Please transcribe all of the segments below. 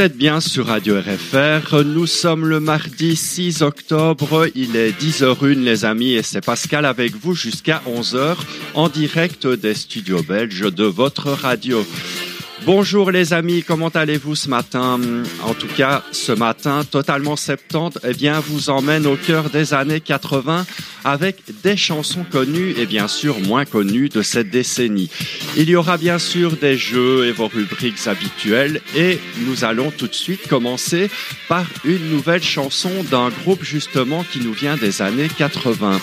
Vous êtes bien sur Radio RFR. Nous sommes le mardi 6 octobre. Il est 10h01 les amis et c'est Pascal avec vous jusqu'à 11h en direct des studios belges de votre radio. Bonjour les amis, comment allez-vous ce matin? En tout cas, ce matin, totalement 70, eh bien, vous emmène au cœur des années 80 avec des chansons connues et bien sûr moins connues de cette décennie. Il y aura bien sûr des jeux et vos rubriques habituelles et nous allons tout de suite commencer par une nouvelle chanson d'un groupe justement qui nous vient des années 80.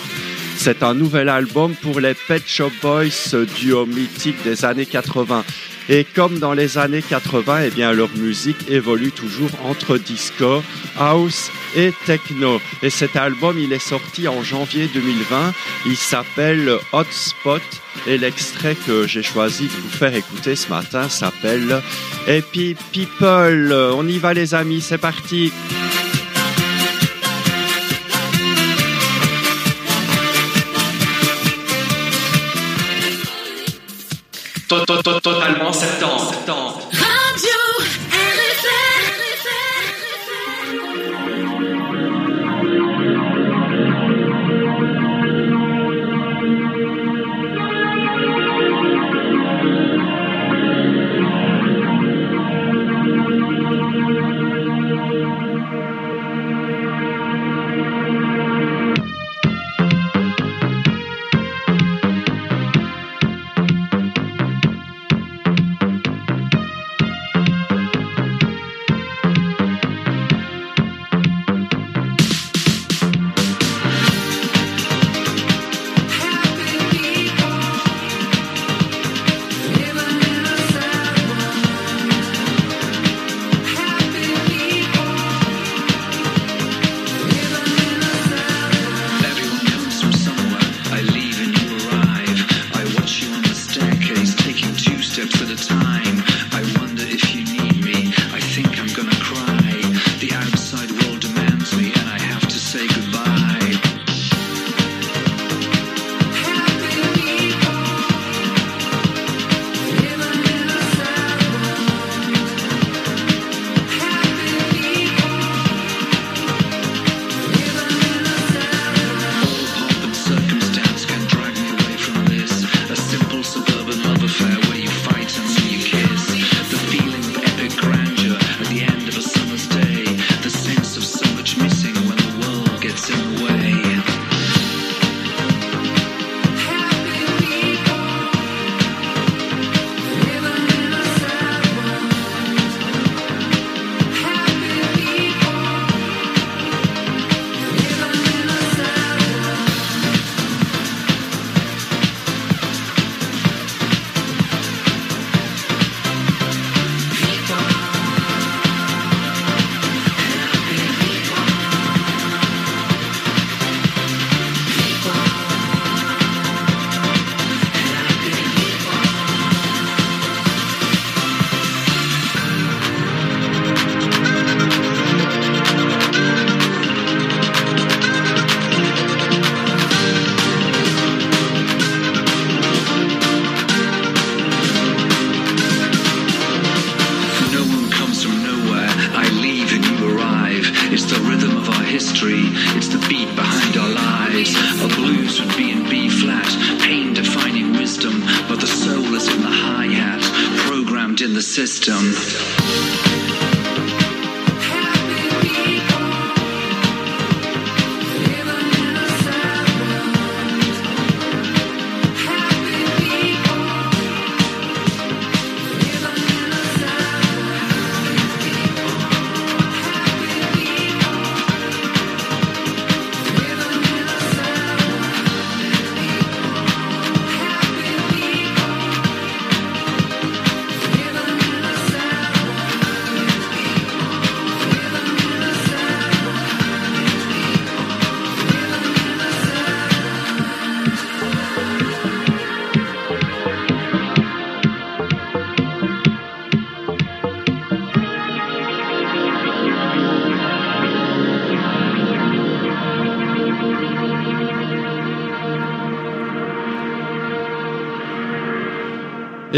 C'est un nouvel album pour les Pet Shop Boys, duo mythique des années 80. Et comme dans les années 80, eh bien, leur musique évolue toujours entre disco, house et techno. Et cet album, il est sorti en janvier 2020. Il s'appelle Hotspot. Et l'extrait que j'ai choisi de vous faire écouter ce matin s'appelle Happy People. On y va les amis, c'est parti. Totalement 70. 70.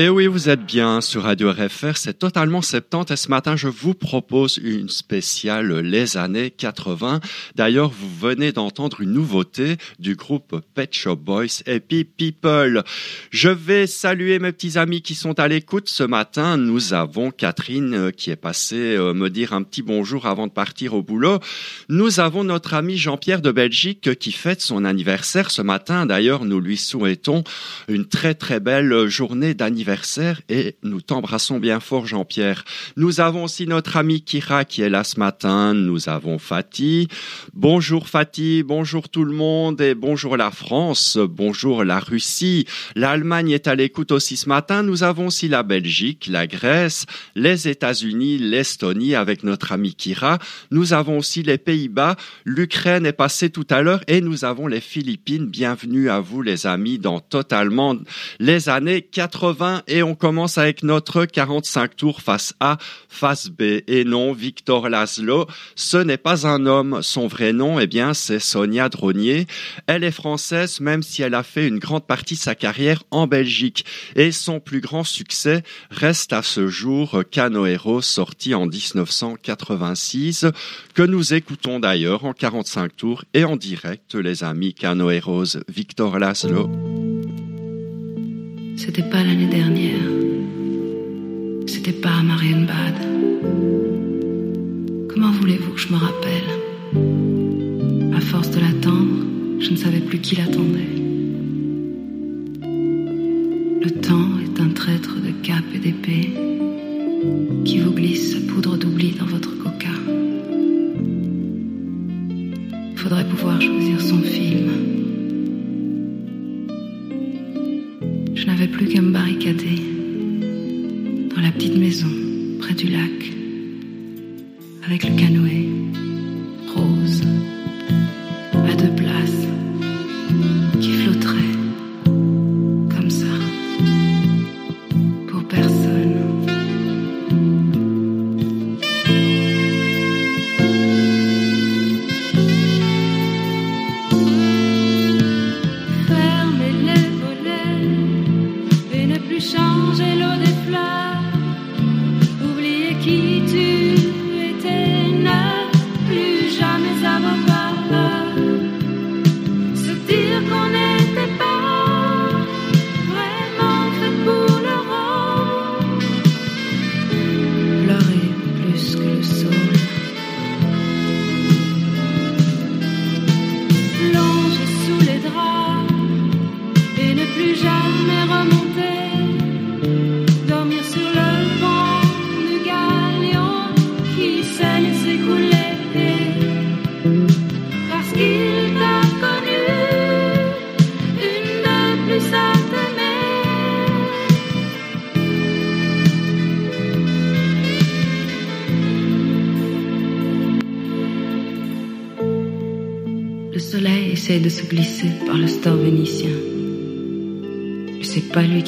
Et oui, vous êtes bien sur Radio RFR, c'est totalement 70 et ce matin je vous propose une spéciale les années 80. D'ailleurs, vous venez d'entendre une nouveauté du groupe Pet Shop Boys Happy People. Je vais saluer mes petits amis qui sont à l'écoute ce matin. Nous avons Catherine euh, qui est passée euh, me dire un petit bonjour avant de partir au boulot. Nous avons notre ami Jean-Pierre de Belgique qui fête son anniversaire ce matin. D'ailleurs, nous lui souhaitons une très très belle journée d'anniversaire anniversaire et nous t'embrassons bien fort Jean-Pierre. Nous avons aussi notre ami Kira qui est là ce matin. Nous avons Fatih. Bonjour Fatih, bonjour tout le monde et bonjour la France, bonjour la Russie. L'Allemagne est à l'écoute aussi ce matin. Nous avons aussi la Belgique, la Grèce, les États-Unis, l'Estonie avec notre ami Kira. Nous avons aussi les Pays-Bas. L'Ukraine est passée tout à l'heure et nous avons les Philippines. Bienvenue à vous les amis dans totalement les années 80 et on commence avec notre 45 tours face A, face B. Et non, Victor Laszlo, ce n'est pas un homme. Son vrai nom, eh bien, c'est Sonia Dronier. Elle est française, même si elle a fait une grande partie de sa carrière en Belgique. Et son plus grand succès reste à ce jour Canoero, sorti en 1986, que nous écoutons d'ailleurs en 45 tours et en direct, les amis Canoeros, Victor Laszlo. C'était pas l'année dernière. C'était pas à Marienbad. Comment voulez-vous que je me rappelle? À force de l'attendre, je ne savais plus qui l'attendait. Le temps est un traître de cap et d'épée qui vous glisse sa poudre d'oubli dans votre coca. Faudrait pouvoir choisir son film Je n'avais plus qu'à me barricader dans la petite maison près du lac avec le canoë rose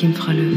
qui me fera lever.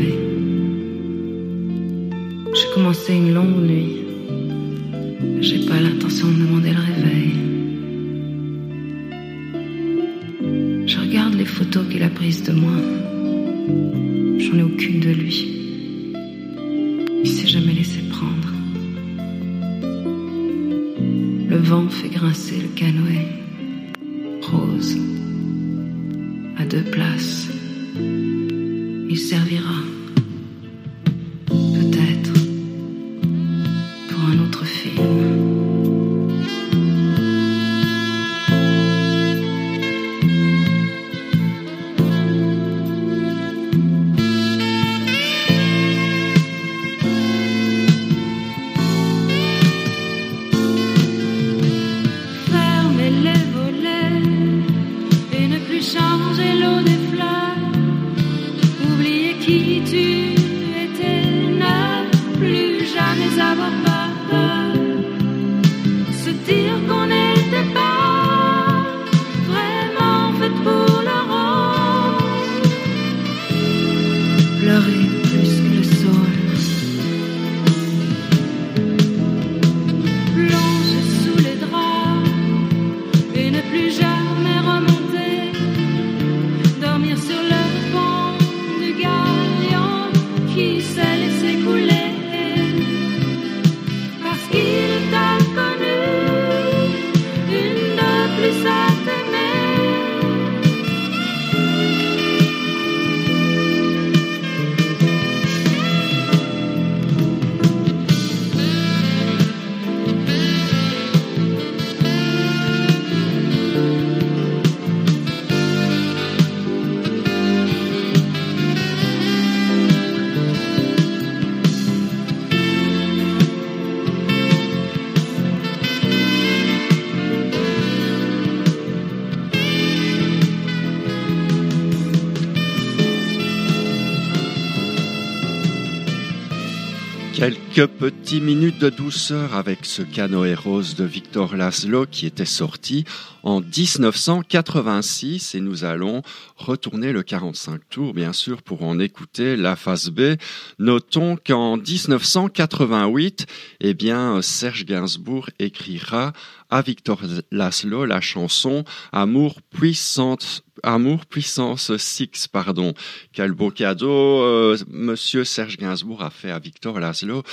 Quelques petites minutes de douceur avec ce canoë rose de Victor Laszlo qui était sorti en 1986 et nous allons retourner le 45 tours bien sûr pour en écouter la phase B. Notons qu'en 1988, eh bien Serge Gainsbourg écrira à Victor Laszlo la chanson Amour puissante Amour puissance 6, pardon. Quel beau cadeau euh, Monsieur Serge Gainsbourg a fait à Victor Laszlo.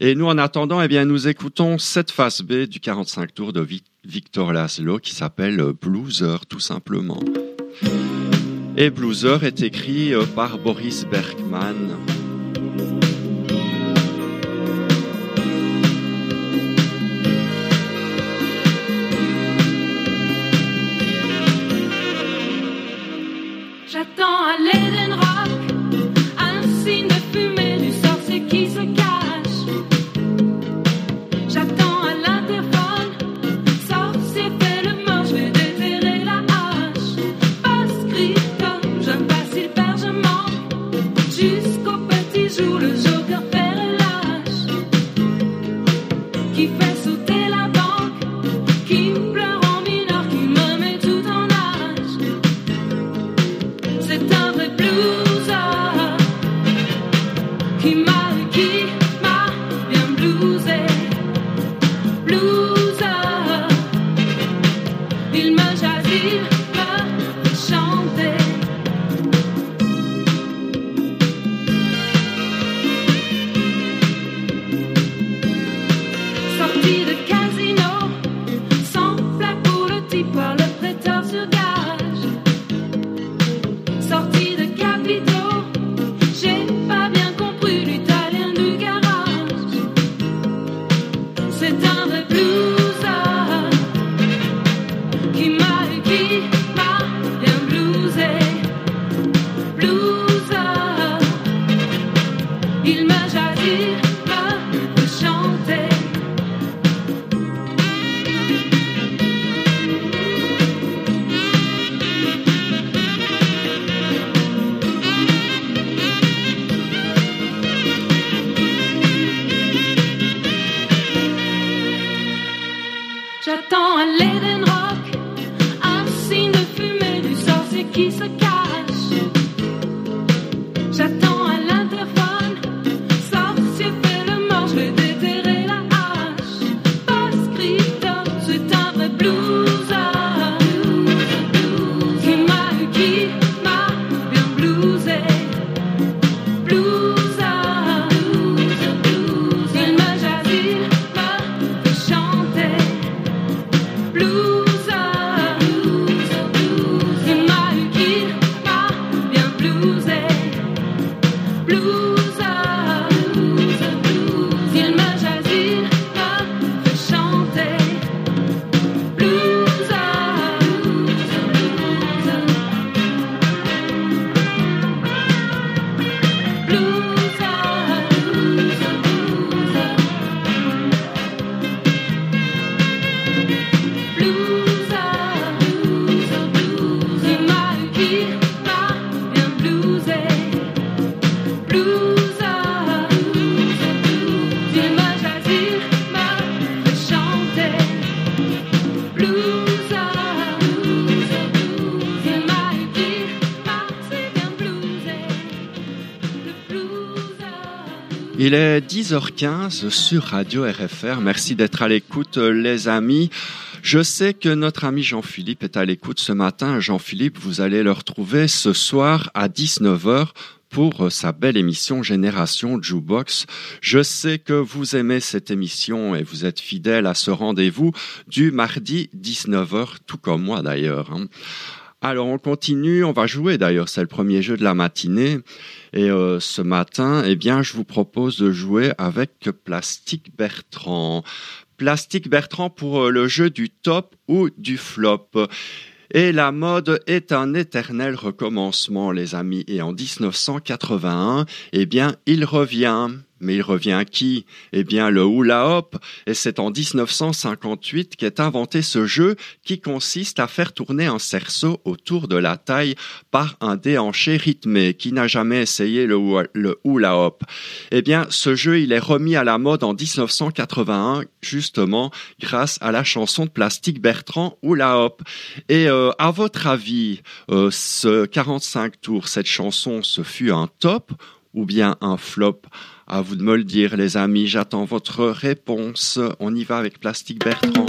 Et nous, en attendant, eh bien, nous écoutons cette phase B du 45 tours de Victor Laszlo qui s'appelle Blueser, tout simplement. Et Blueser est écrit euh, par Boris Bergman. 10h15 sur Radio RFR. Merci d'être à l'écoute, euh, les amis. Je sais que notre ami Jean-Philippe est à l'écoute ce matin. Jean-Philippe, vous allez le retrouver ce soir à 19h pour euh, sa belle émission Génération Jukebox. Je sais que vous aimez cette émission et vous êtes fidèle à ce rendez-vous du mardi 19h, tout comme moi d'ailleurs. Alors on continue, on va jouer d'ailleurs, c'est le premier jeu de la matinée. Et euh, ce matin, eh bien, je vous propose de jouer avec Plastique Bertrand. Plastique Bertrand pour euh, le jeu du top ou du flop. Et la mode est un éternel recommencement, les amis. Et en 1981, eh bien, il revient. Mais il revient qui? Eh bien le hula hop, et c'est en 1958 qu'est inventé ce jeu qui consiste à faire tourner un cerceau autour de la taille par un déhanché rythmé. Qui n'a jamais essayé le, le hula hop Eh bien ce jeu il est remis à la mode en 1981 justement grâce à la chanson de Plastique Bertrand hula hop. Et euh, à votre avis, euh, ce 45 tours, cette chanson, ce fut un top ou bien un flop? À vous de me le dire, les amis. J'attends votre réponse. On y va avec Plastique Bertrand.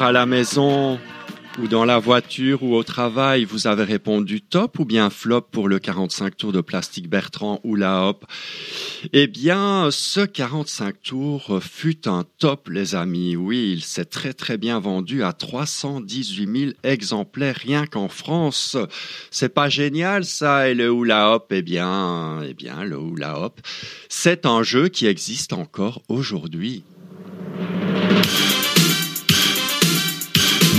À la maison ou dans la voiture ou au travail, vous avez répondu top ou bien flop pour le 45 tours de plastique Bertrand ou la hop? Eh bien, ce 45 tours fut un top, les amis. Oui, il s'est très très bien vendu à 318 000 exemplaires rien qu'en France. C'est pas génial ça Et le hula hop, eh bien, eh bien, le hula hop, c'est un jeu qui existe encore aujourd'hui.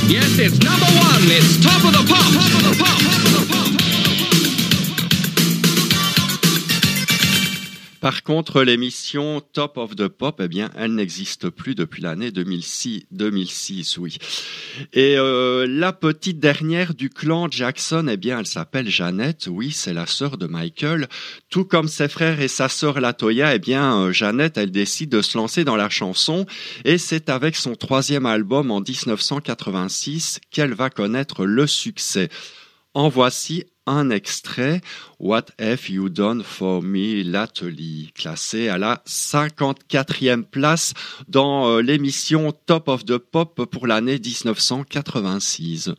Yes, it's number one. It's top of the pop. Top of the pop. Top of the pop. Par contre, l'émission Top of the Pop, eh bien, elle n'existe plus depuis l'année 2006, 2006, oui. Et euh, la petite dernière du clan Jackson, eh bien, elle s'appelle Jeannette. Oui, c'est la sœur de Michael. Tout comme ses frères et sa sœur Latoya, eh bien, euh, Jeannette, elle décide de se lancer dans la chanson. Et c'est avec son troisième album en 1986 qu'elle va connaître le succès. En voici un extrait, What Have You Done For Me Lately, classé à la 54e place dans euh, l'émission Top of the Pop pour l'année 1986.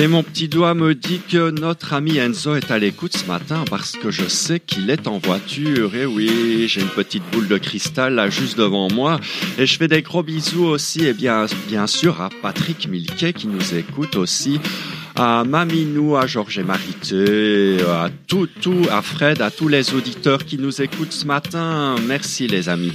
Et mon petit doigt me dit que notre ami Enzo est à l'écoute ce matin parce que je sais qu'il est en voiture. Et oui, j'ai une petite boule de cristal là juste devant moi. Et je fais des gros bisous aussi, et bien, bien sûr, à Patrick Milquet qui nous écoute aussi. À Maminou, à Georges et Marité, à tout, tout, à Fred, à tous les auditeurs qui nous écoutent ce matin. Merci les amis.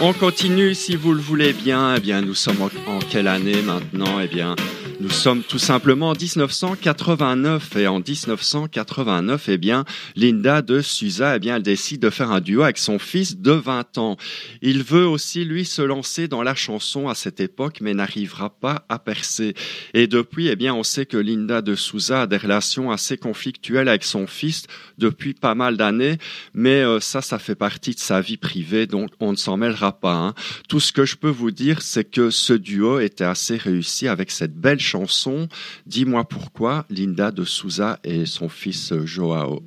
On continue si vous le voulez bien. Eh bien, nous sommes en quelle année maintenant? Eh bien, nous sommes tout simplement en 1989 et en 1989, eh bien, Linda de Suza, eh bien, elle décide de faire un duo avec son fils de 20 ans. Il veut aussi, lui, se lancer dans la chanson à cette époque, mais n'arrivera pas à percer. Et depuis, eh bien, on sait que Linda de Souza a des relations assez conflictuelles avec son fils depuis pas mal d'années, mais euh, ça, ça fait partie de sa vie privée, donc on ne s'en mêlera pas. hein. Tout ce que je peux vous dire, c'est que ce duo était assez réussi avec cette belle chanson. Dis-moi pourquoi, Linda de Souza et son fils Joao.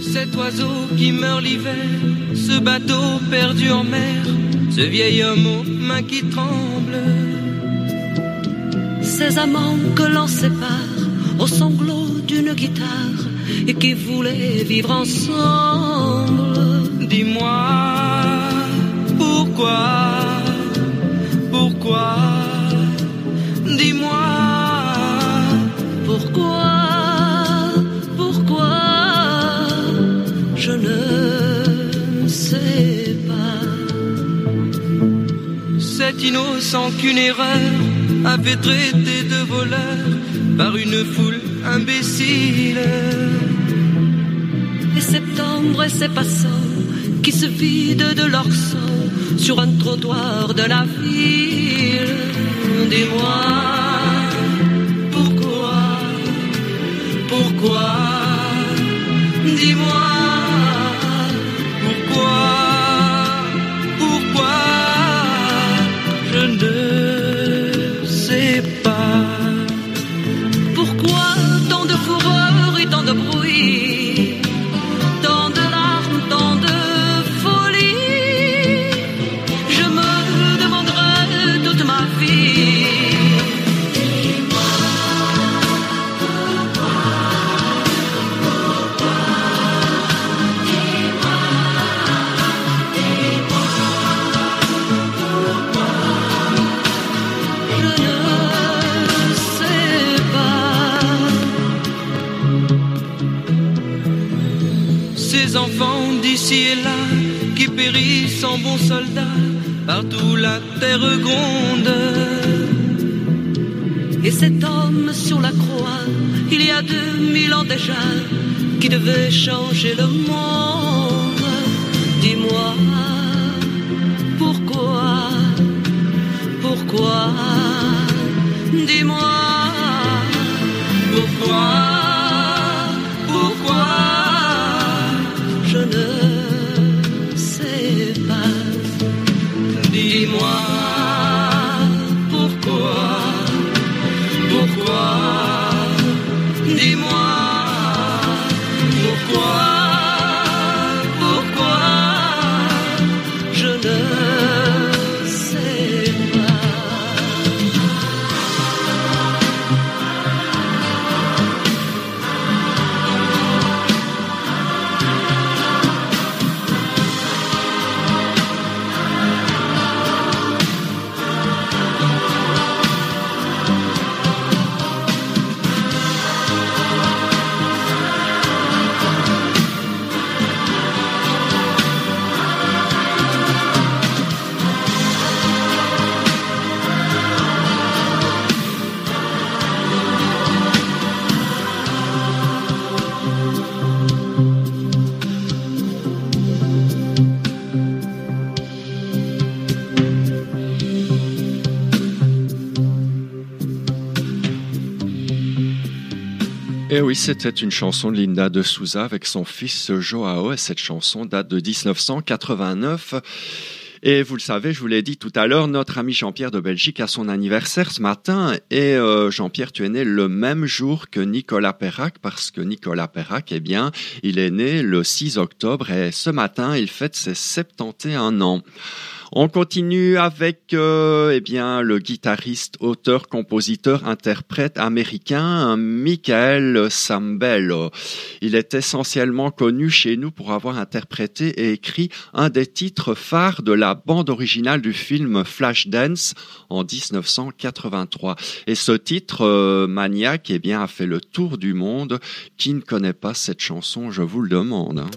Cet oiseau qui meurt l'hiver, ce bateau perdu en mer, ce vieil homme aux mains qui tremblent. Ces amants que l'on sépare au sanglot d'une guitare et qui voulaient vivre ensemble. Dis-moi pourquoi, pourquoi, dis-moi Pourquoi, pourquoi, je ne sais pas. cet innocent qu'une erreur avait traité de voleur par une foule imbécile. Et septembre et ses passants qui se vident de leur sang sur un trottoir de la ville. Dis-moi pourquoi, Pourquoi En bons soldats partout la terre gronde. Et cet homme sur la croix, il y a deux mille ans déjà, qui devait changer le monde. Dis-moi, pourquoi, pourquoi, dis-moi, pourquoi? Dis-moi oui, c'était une chanson de Linda de Souza avec son fils Joao. Et cette chanson date de 1989. Et vous le savez, je vous l'ai dit tout à l'heure, notre ami Jean-Pierre de Belgique a son anniversaire ce matin. Et euh, Jean-Pierre, tu es né le même jour que Nicolas Perrac, parce que Nicolas Perrac, eh bien, il est né le 6 octobre et ce matin, il fête ses 71 ans. On continue avec euh, eh bien le guitariste, auteur, compositeur, interprète américain Michael Sambel. Il est essentiellement connu chez nous pour avoir interprété et écrit un des titres phares de la bande originale du film Flashdance en 1983. Et ce titre euh, Maniac eh bien a fait le tour du monde. Qui ne connaît pas cette chanson, je vous le demande. hein.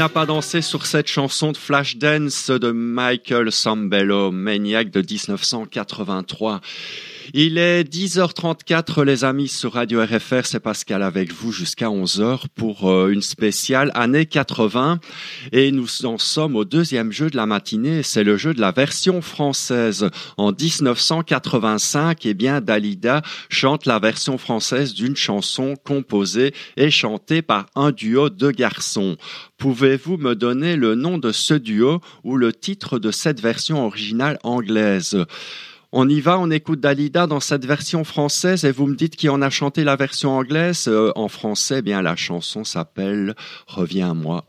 N'a pas dansé sur cette chanson de Flashdance de Michael Sambello, Maniac de 1983 il est 10h34 les amis sur Radio RFR, c'est Pascal avec vous jusqu'à 11h pour euh, une spéciale année 80 et nous en sommes au deuxième jeu de la matinée, c'est le jeu de la version française. En 1985, eh bien Dalida chante la version française d'une chanson composée et chantée par un duo de garçons. Pouvez-vous me donner le nom de ce duo ou le titre de cette version originale anglaise? On y va, on écoute Dalida dans cette version française et vous me dites qui en a chanté la version anglaise. Euh, en français, eh bien la chanson s'appelle Reviens à moi.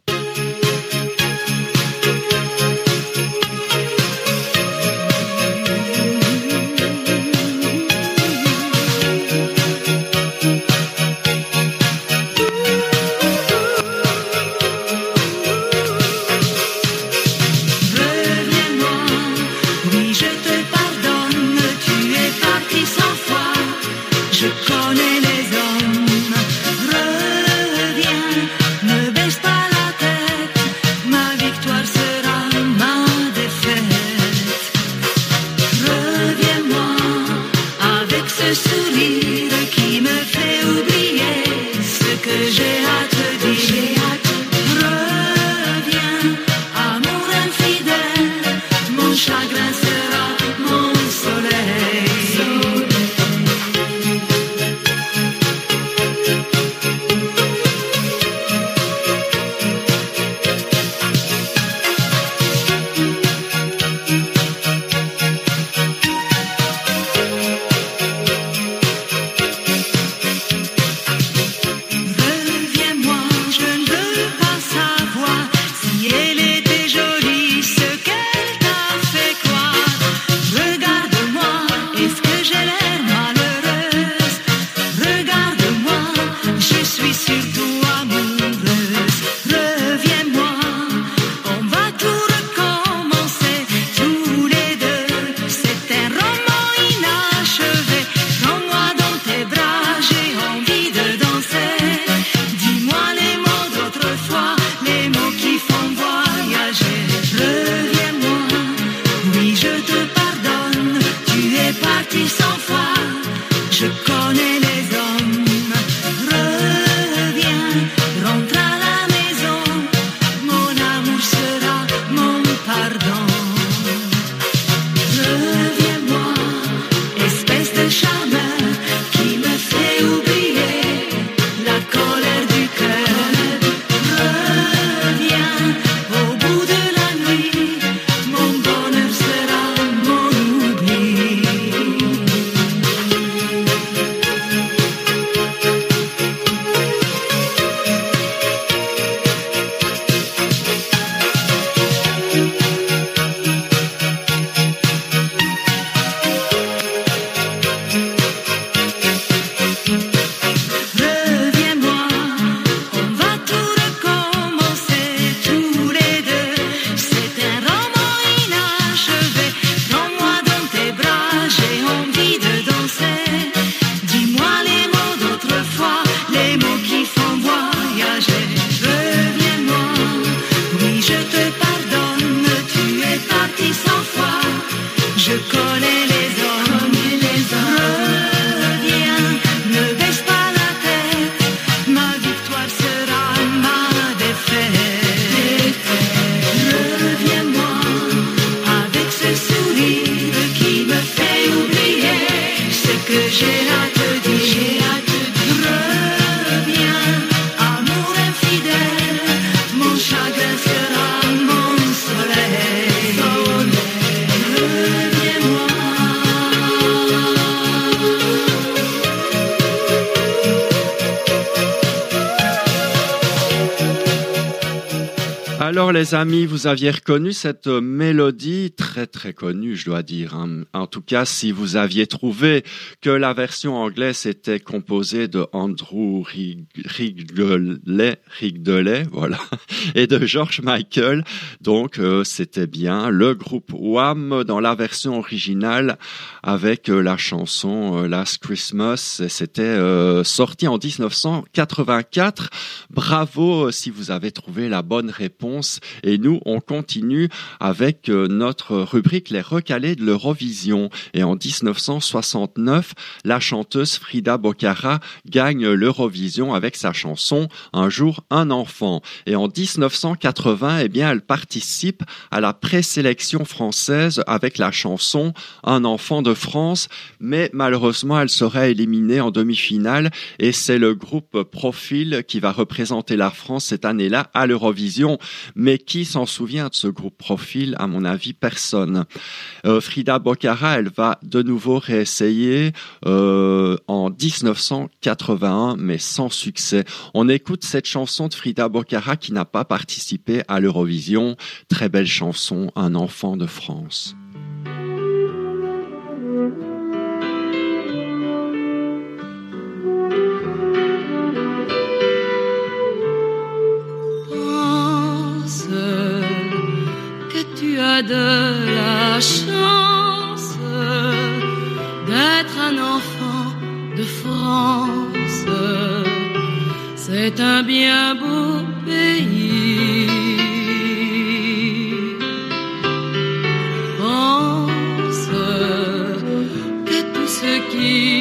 Amis, vous aviez reconnu cette euh, très très connue, je dois dire. hein. En tout cas, si vous aviez trouvé que la version anglaise était composée de Andrew Rig- Rigdelet, voilà, et de George Michael, donc euh, c'était bien le groupe Wham dans la version originale avec euh, la chanson euh, Last Christmas. C'était sorti en 1984. Bravo si vous avez trouvé la bonne réponse. Et nous, on continue avec euh, rubrique Les recalés de l'Eurovision. Et en 1969, la chanteuse Frida Bocara gagne l'Eurovision avec sa chanson Un jour, un enfant. Et en 1980, eh bien, elle participe à la présélection française avec la chanson Un enfant de France. Mais malheureusement, elle serait éliminée en demi-finale et c'est le groupe Profil qui va représenter la France cette année-là à l'Eurovision. Mais qui s'en souvient de ce groupe Profil À mon avis, Euh, Frida Bocara, elle va de nouveau réessayer euh, en 1981, mais sans succès. On écoute cette chanson de Frida Bocara qui n'a pas participé à l'Eurovision. Très belle chanson, Un enfant de France. De la chance d'être un enfant de France. C'est un bien beau pays. Pense que tous ceux qui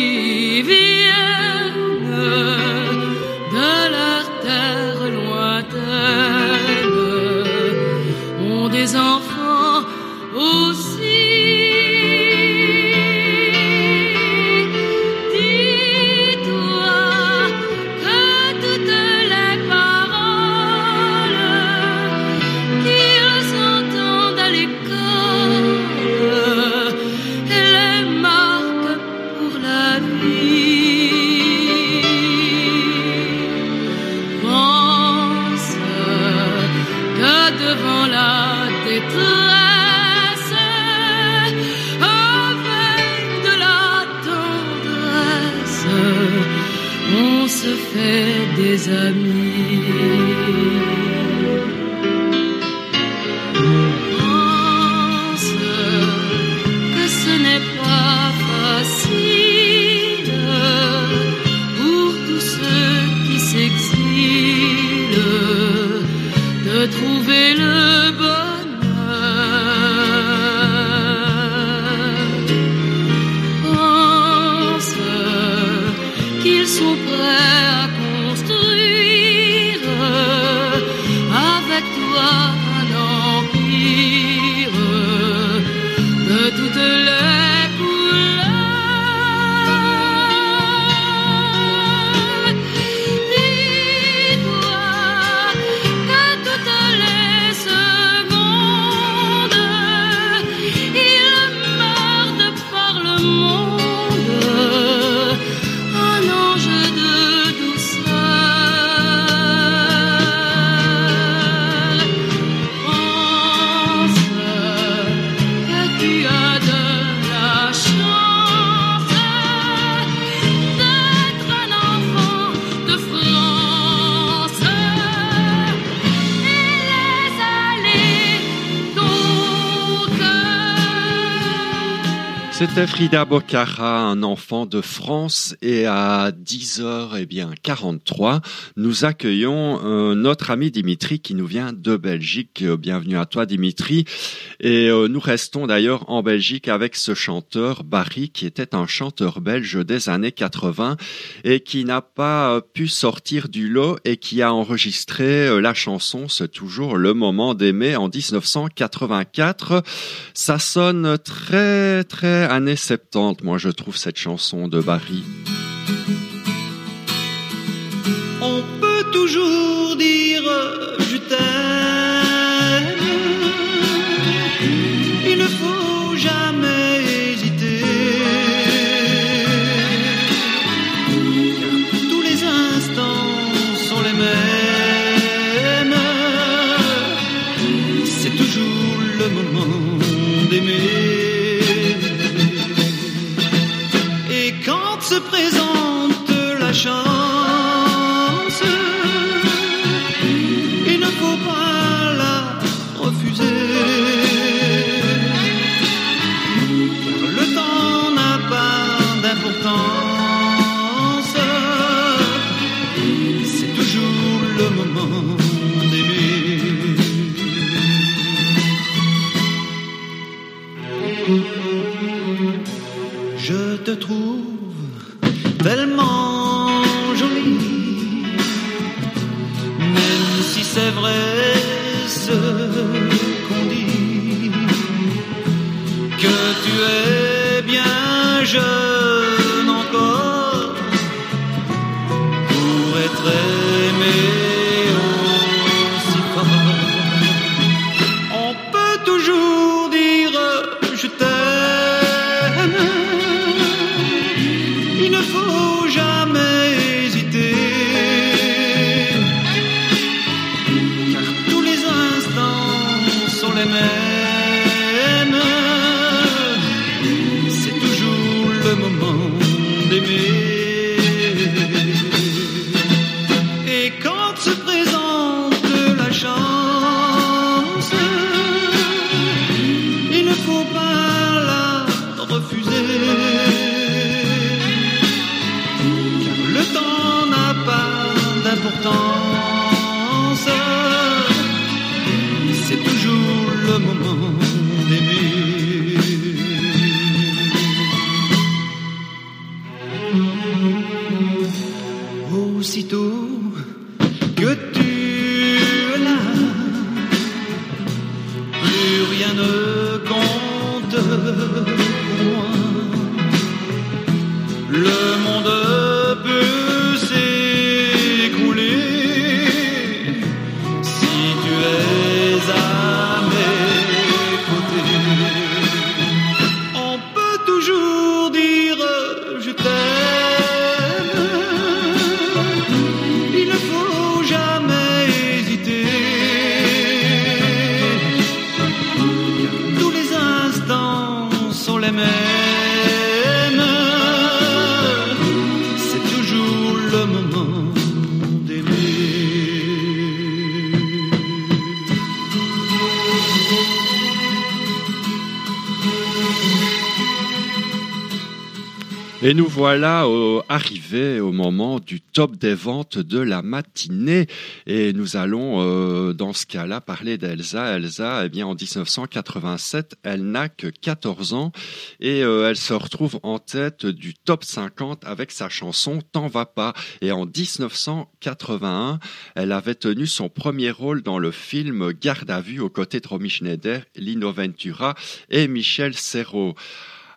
C'était Frida Bocara, un enfant de France, et à 10h, eh bien, 43, nous accueillons euh, notre ami Dimitri qui nous vient de Belgique. Euh, Bienvenue à toi, Dimitri. Et euh, nous restons d'ailleurs en Belgique avec ce chanteur, Barry, qui était un chanteur belge des années 80 et qui n'a pas euh, pu sortir du lot et qui a enregistré euh, la chanson C'est toujours le moment d'aimer en 1984. Ça sonne très très années 70, moi je trouve cette chanson de Barry. On peut toujours dire je t'aime. C'est vrai ce qu'on dit, que tu es bien jeune Et nous voilà au- arrivés au moment du top des ventes de la matinée. Et nous allons, euh, dans ce cas-là, parler d'Elsa. Elsa, eh bien, en 1987, elle n'a que 14 ans et euh, elle se retrouve en tête du top 50 avec sa chanson T'en va pas. Et en 1981, elle avait tenu son premier rôle dans le film Garde à vue aux côtés de Romy Schneider, Lino Ventura et Michel Serrault.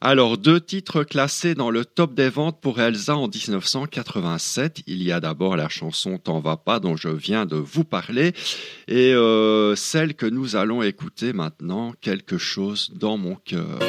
Alors, deux titres classés dans le top des ventes pour Elsa en 1987. Il y a d'abord la chanson T'en va pas dont je viens de vous parler et euh, celle que nous allons écouter maintenant, Quelque chose dans mon cœur.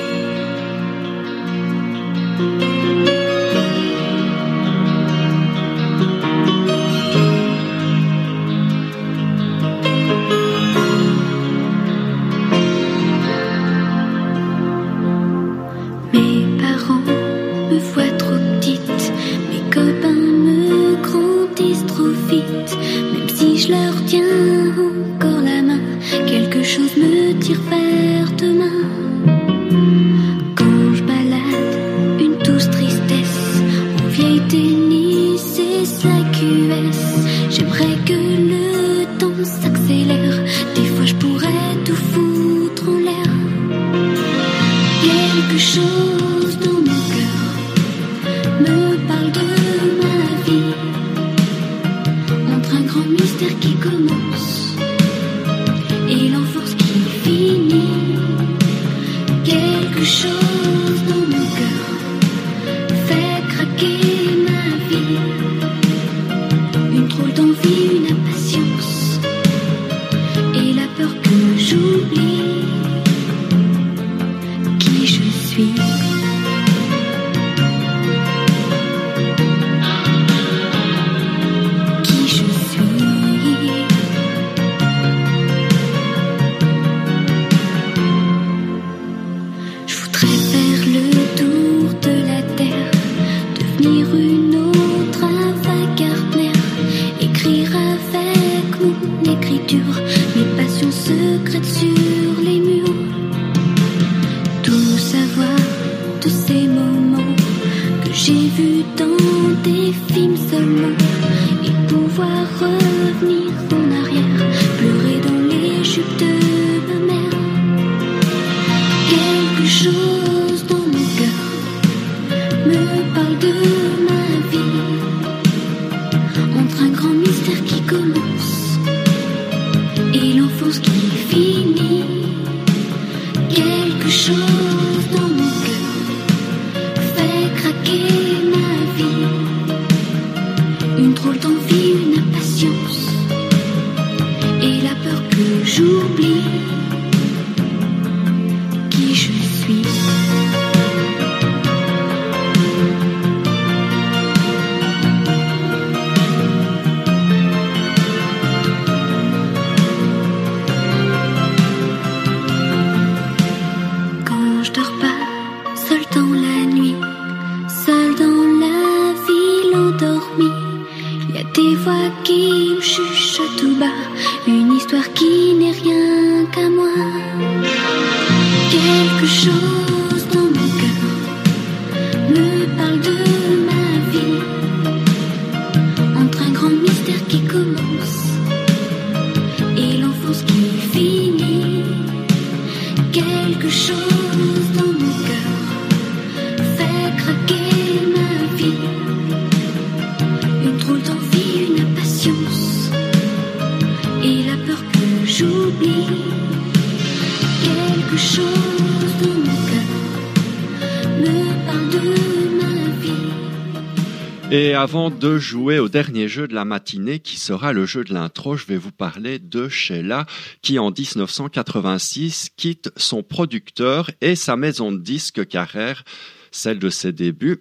Avant de jouer au dernier jeu de la matinée, qui sera le jeu de l'intro, je vais vous parler de Sheila, qui en 1986 quitte son producteur et sa maison de disques Carrère, celle de ses débuts.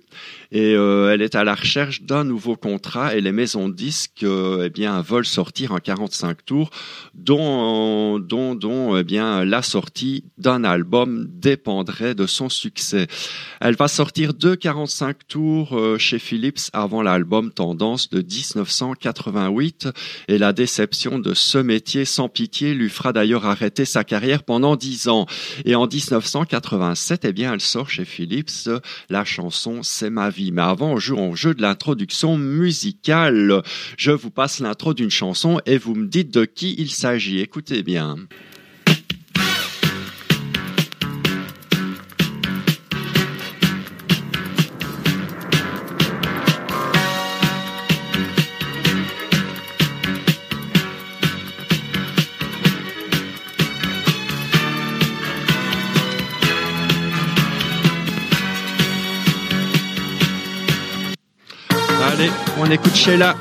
Et euh, elle est à la recherche d'un nouveau contrat et les maisons de disques euh, eh bien, veulent sortir en 45 tours, dont, dont, dont eh bien, la sortie d'un album dépendrait de son succès. Elle va sortir deux 45 tours euh, chez Philips avant l'album Tendance de 1988 et la déception de ce métier sans pitié lui fera d'ailleurs arrêter sa carrière pendant dix ans. Et en 1987, eh bien, elle sort chez Philips la chanson C'est ma vie. Mais avant, on joue au jeu de l'introduction musicale. Je vous passe l'intro d'une chanson et vous me dites de qui il s'agit. Écoutez bien. On écoute Sheila.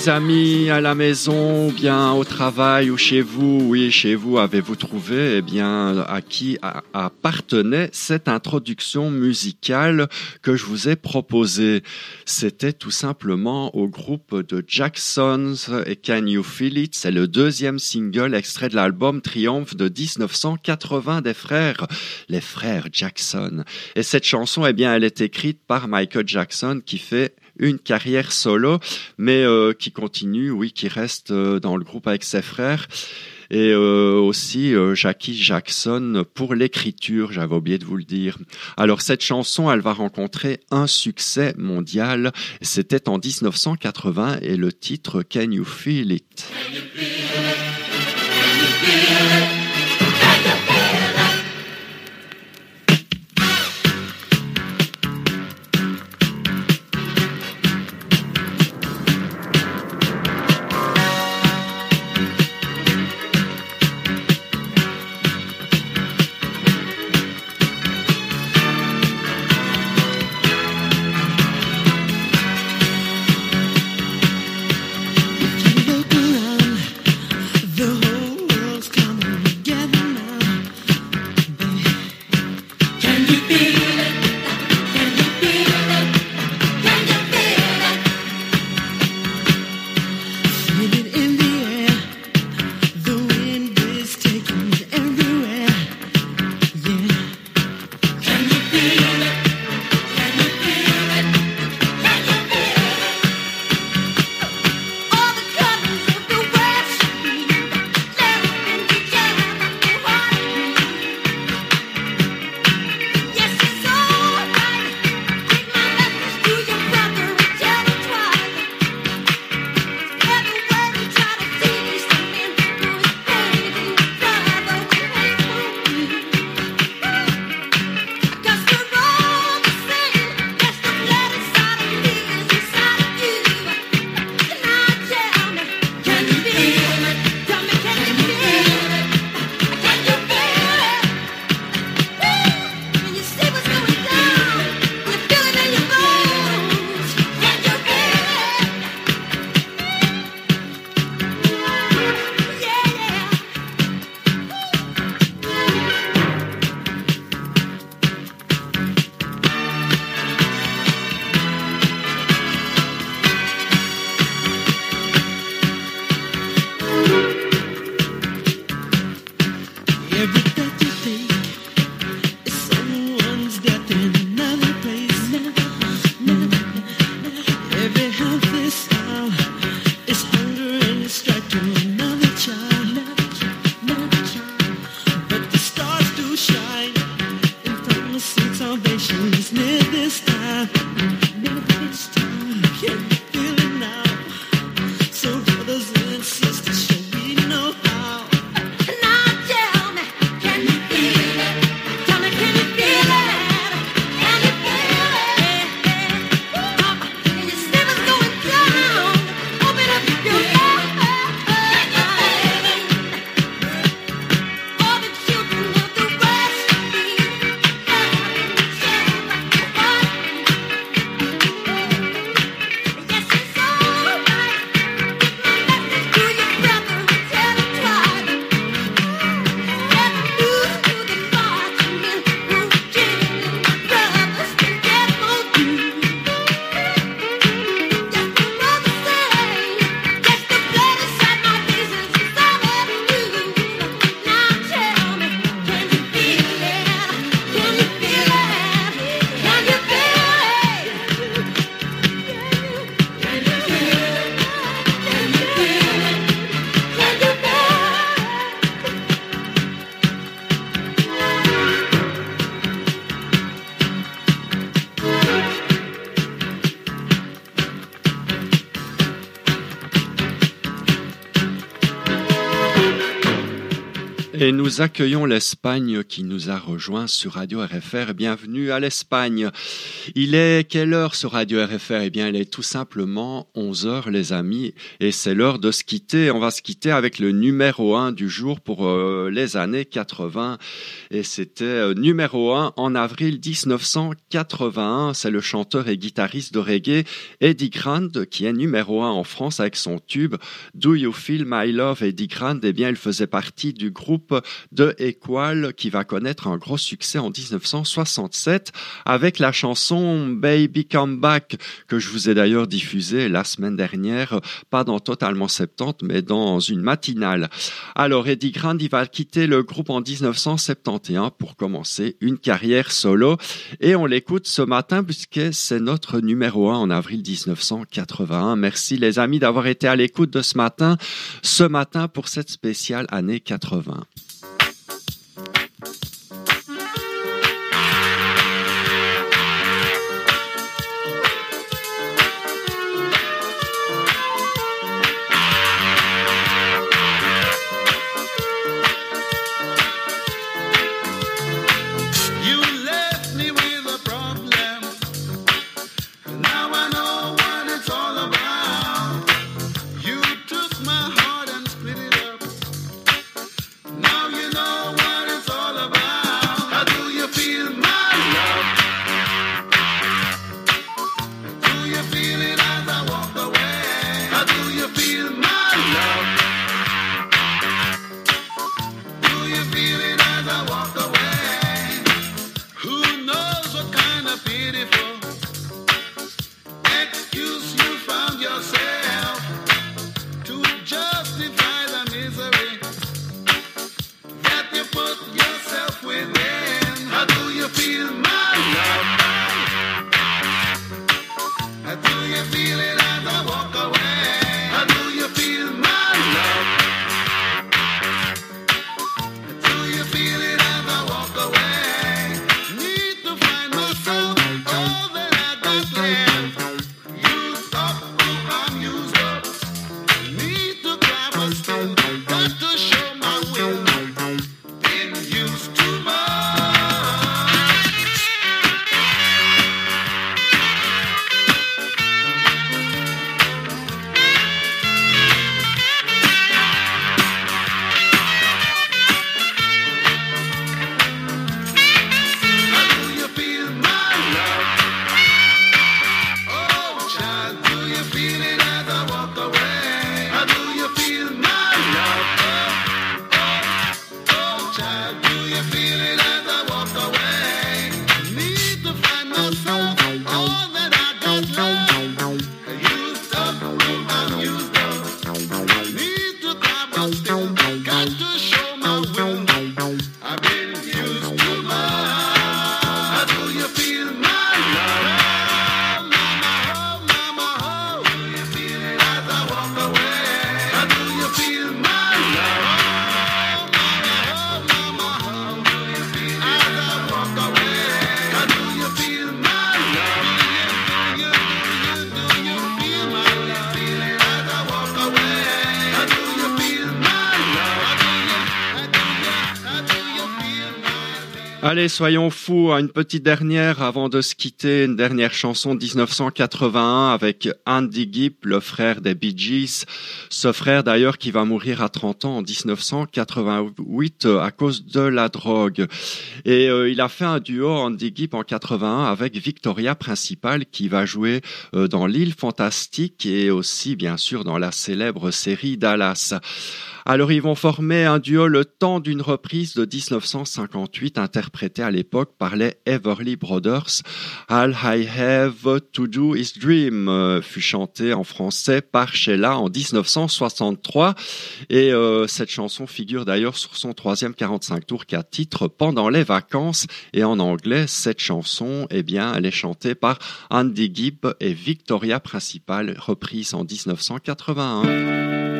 Petits amis à la maison, ou bien au travail ou chez vous, oui chez vous, avez-vous trouvé eh bien à qui appartenait cette introduction musicale que je vous ai proposée? C'était tout simplement au groupe de Jacksons et Can You Feel It C'est le deuxième single extrait de l'album Triomphe de 1980 des frères, les frères Jackson. Et cette chanson, eh bien, elle est écrite par Michael Jackson qui fait une carrière solo, mais euh, qui continue, oui, qui reste euh, dans le groupe avec ses frères. Et euh, aussi Jackie Jackson pour l'écriture, j'avais oublié de vous le dire. Alors cette chanson, elle va rencontrer un succès mondial. C'était en 1980 et le titre Can You Feel It? If you look around Et nous accueillons l'Espagne qui nous a rejoints sur Radio RFR. Bienvenue à l'Espagne. Il est quelle heure sur Radio RFR Eh bien, il est tout simplement 11 heures, les amis. Et c'est l'heure de se quitter. On va se quitter avec le numéro 1 du jour pour euh, les années 80. Et c'était euh, numéro 1 en avril 1981. C'est le chanteur et guitariste de reggae Eddie Grant qui est numéro 1 en France avec son tube Do You Feel My Love Eddie Grant. Eh bien, il faisait partie du groupe de Equal qui va connaître un gros succès en 1967 avec la chanson Baby Come Back que je vous ai d'ailleurs diffusée la semaine dernière, pas dans Totalement 70 mais dans une matinale. Alors Eddie Grant il va quitter le groupe en 1971 pour commencer une carrière solo et on l'écoute ce matin puisque c'est notre numéro 1 en avril 1981. Merci les amis d'avoir été à l'écoute de ce matin, ce matin pour cette spéciale année 80. Got to show my will. Allez, soyons fous, une petite dernière avant de se quitter, une dernière chanson de 1981 avec Andy Gibb, le frère des Bee Gees. Ce frère d'ailleurs qui va mourir à 30 ans en 1988 euh, à cause de la drogue. Et euh, il a fait un duo Andy Gibb en 81 avec Victoria Principal qui va jouer euh, dans L'île fantastique et aussi bien sûr dans la célèbre série Dallas. Alors ils vont former un duo le temps d'une reprise de 1958 interprétée à l'époque par les Everly Brothers. All I Have to Do Is Dream euh, fut chanté en français par Sheila en 1963 et euh, cette chanson figure d'ailleurs sur son troisième 45 tours qu'à titre pendant les vacances et en anglais cette chanson eh bien elle est chantée par Andy Gibb et Victoria Principal reprise en 1981.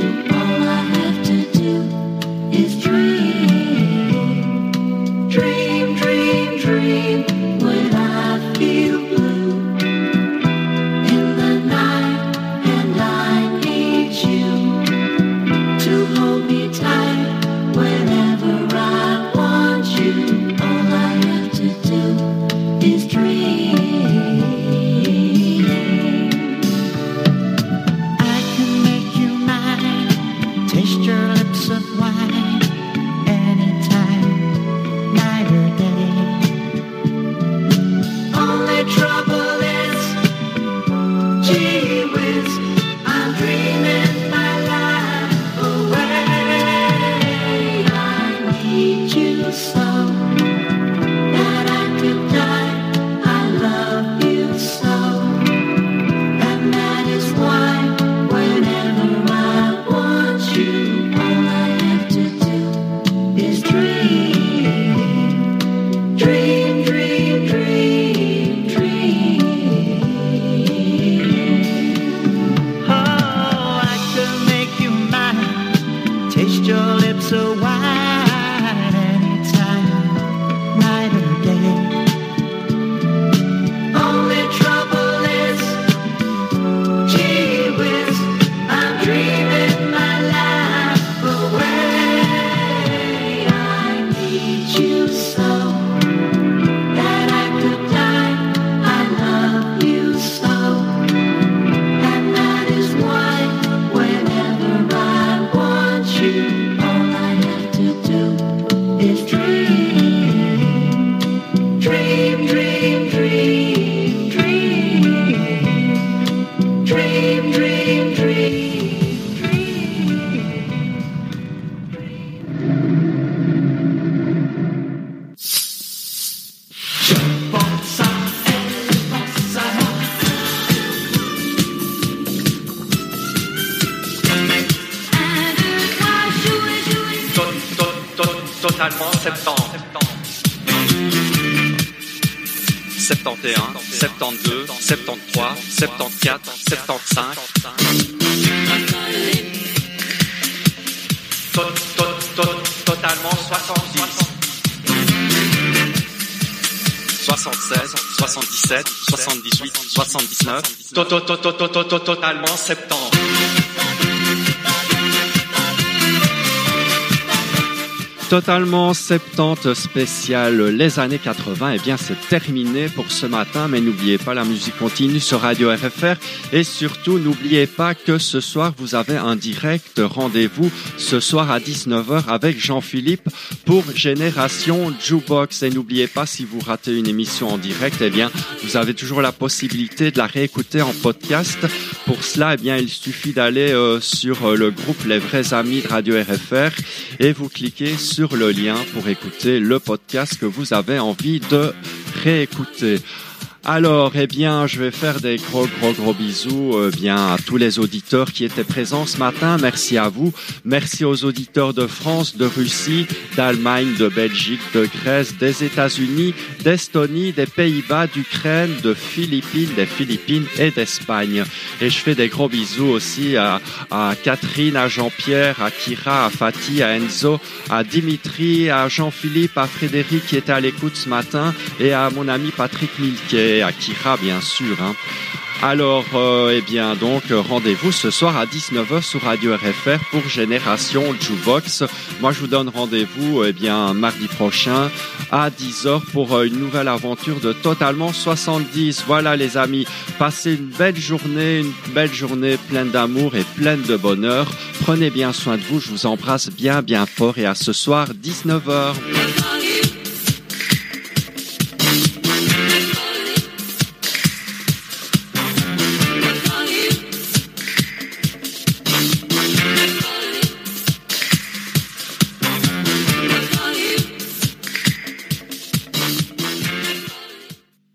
To- to- to- Totalement 70. 76, 77, 78, 79. To- to- to- to- to- to- to- Totalement 70. Totalement 70 spécial les années 80, eh bien c'est terminé pour ce matin, mais n'oubliez pas la musique continue sur Radio RFR et surtout n'oubliez pas que ce soir vous avez un direct rendez-vous ce soir à 19h avec Jean-Philippe pour Génération Jukebox et n'oubliez pas si vous ratez une émission en direct, eh bien vous avez toujours la possibilité de la réécouter en podcast. Pour cela, eh bien il suffit d'aller euh, sur euh, le groupe Les vrais amis de Radio RFR et vous cliquez sur le lien pour écouter le podcast que vous avez envie de réécouter. Alors, eh bien, je vais faire des gros, gros, gros bisous euh, bien à tous les auditeurs qui étaient présents ce matin. Merci à vous. Merci aux auditeurs de France, de Russie, d'Allemagne, de Belgique, de Grèce, des États-Unis, d'Estonie, des Pays-Bas, d'Ukraine, de Philippines, des Philippines et d'Espagne. Et je fais des gros bisous aussi à, à Catherine, à Jean-Pierre, à Kira, à Fatih, à Enzo, à Dimitri, à Jean-Philippe, à Frédéric qui était à l'écoute ce matin et à mon ami Patrick Milquet, à Kira bien sûr. hein. Alors, euh, eh bien, donc, rendez-vous ce soir à 19h sur Radio RFR pour Génération Jukebox. Moi, je vous donne rendez-vous, eh bien, mardi prochain à 10h pour euh, une nouvelle aventure de Totalement 70. Voilà, les amis, passez une belle journée, une belle journée pleine d'amour et pleine de bonheur. Prenez bien soin de vous, je vous embrasse bien, bien fort et à ce soir, 19h.